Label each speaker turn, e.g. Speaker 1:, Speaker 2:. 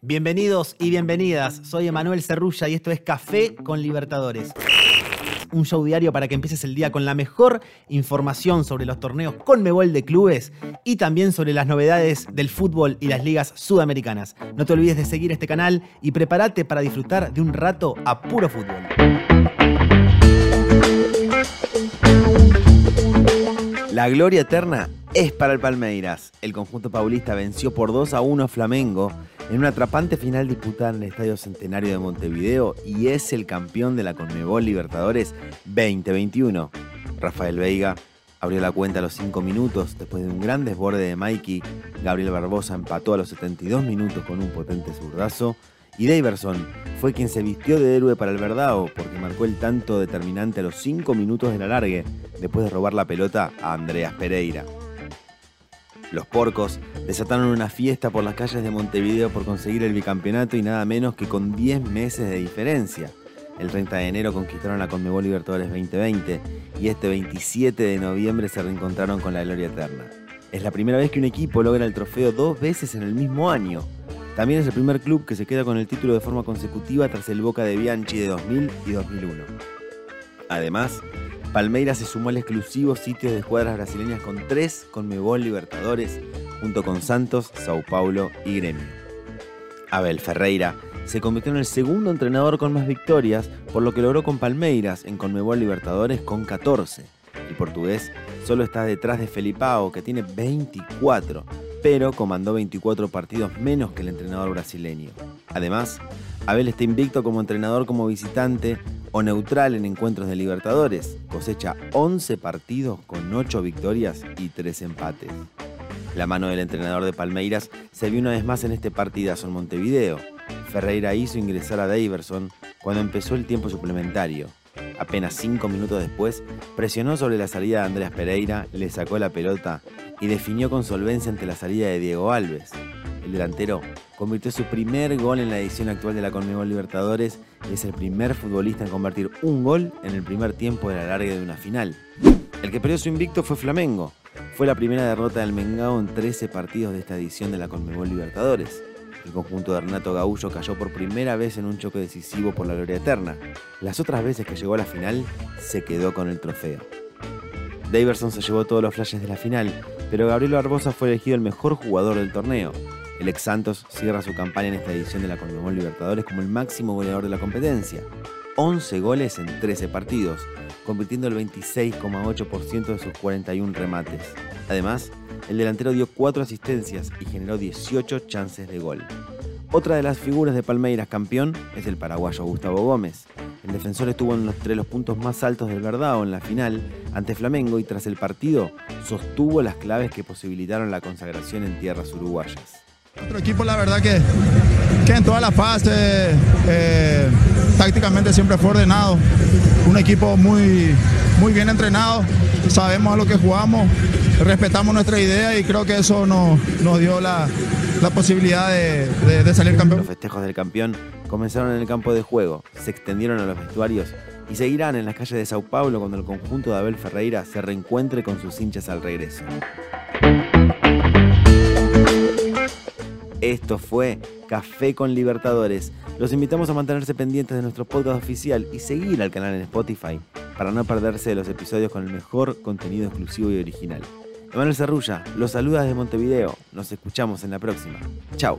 Speaker 1: Bienvenidos y bienvenidas, soy Emanuel Cerrulla y esto es Café con Libertadores. Un show diario para que empieces el día con la mejor información sobre los torneos con Mebol de clubes y también sobre las novedades del fútbol y las ligas sudamericanas. No te olvides de seguir este canal y prepárate para disfrutar de un rato a puro fútbol. La gloria eterna es para el Palmeiras. El conjunto paulista venció por 2 a 1 a Flamengo en una atrapante final disputada en el Estadio Centenario de Montevideo y es el campeón de la Conmebol Libertadores 2021. Rafael Veiga abrió la cuenta a los 5 minutos después de un gran desborde de Mikey. Gabriel Barbosa empató a los 72 minutos con un potente zurdazo. Y Daverson fue quien se vistió de héroe para el Verdao porque marcó el tanto determinante a los 5 minutos de la largue después de robar la pelota a Andreas Pereira. Los porcos desataron una fiesta por las calles de Montevideo por conseguir el bicampeonato y nada menos que con 10 meses de diferencia. El 30 de enero conquistaron la Conmebol Libertadores 2020 y este 27 de noviembre se reencontraron con la Gloria Eterna. Es la primera vez que un equipo logra el trofeo dos veces en el mismo año. También es el primer club que se queda con el título de forma consecutiva tras el Boca de Bianchi de 2000 y 2001. Además, Palmeiras se sumó al exclusivo sitio de escuadras brasileñas con tres Conmebol Libertadores, junto con Santos, Sao Paulo y Gremio. Abel Ferreira se convirtió en el segundo entrenador con más victorias, por lo que logró con Palmeiras en Conmebol Libertadores con 14. El portugués solo está detrás de Felipao, que tiene 24, pero comandó 24 partidos menos que el entrenador brasileño. Además, Abel está invicto como entrenador como visitante o neutral en encuentros de Libertadores. Cosecha 11 partidos con 8 victorias y 3 empates. La mano del entrenador de Palmeiras se vio una vez más en este partidazo en Montevideo. Ferreira hizo ingresar a Daverson cuando empezó el tiempo suplementario. Apenas 5 minutos después, presionó sobre la salida de Andrés Pereira, le sacó la pelota y definió con solvencia ante la salida de Diego Alves. El delantero convirtió su primer gol en la edición actual de la Conmebol Libertadores y es el primer futbolista en convertir un gol en el primer tiempo de la larga de una final. El que perdió su invicto fue Flamengo. Fue la primera derrota del Mengao en 13 partidos de esta edición de la Conmebol Libertadores. El conjunto de Renato Gaullo cayó por primera vez en un choque decisivo por la gloria eterna. Las otras veces que llegó a la final, se quedó con el trofeo. Daverson se llevó todos los flashes de la final, pero Gabriel Barbosa fue elegido el mejor jugador del torneo. El ex Santos cierra su campaña en esta edición de la Conmebol Libertadores como el máximo goleador de la competencia. 11 goles en 13 partidos, convirtiendo el 26,8% de sus 41 remates. Además, el delantero dio 4 asistencias y generó 18 chances de gol. Otra de las figuras de Palmeiras campeón es el paraguayo Gustavo Gómez. El defensor estuvo entre los puntos más altos del Verdao en la final ante Flamengo y tras el partido sostuvo las claves que posibilitaron la consagración en tierras uruguayas.
Speaker 2: Nuestro equipo la verdad que, que en toda la fase eh, tácticamente siempre fue ordenado. Un equipo muy, muy bien entrenado, sabemos a lo que jugamos, respetamos nuestra idea y creo que eso nos, nos dio la, la posibilidad de, de, de salir campeón.
Speaker 1: Los festejos del campeón comenzaron en el campo de juego, se extendieron a los vestuarios y seguirán en las calles de Sao Paulo cuando el conjunto de Abel Ferreira se reencuentre con sus hinchas al regreso. Esto fue Café con Libertadores. Los invitamos a mantenerse pendientes de nuestro podcast oficial y seguir al canal en Spotify para no perderse de los episodios con el mejor contenido exclusivo y original. Emanuel Cerrulla los saluda desde Montevideo. Nos escuchamos en la próxima. Chao.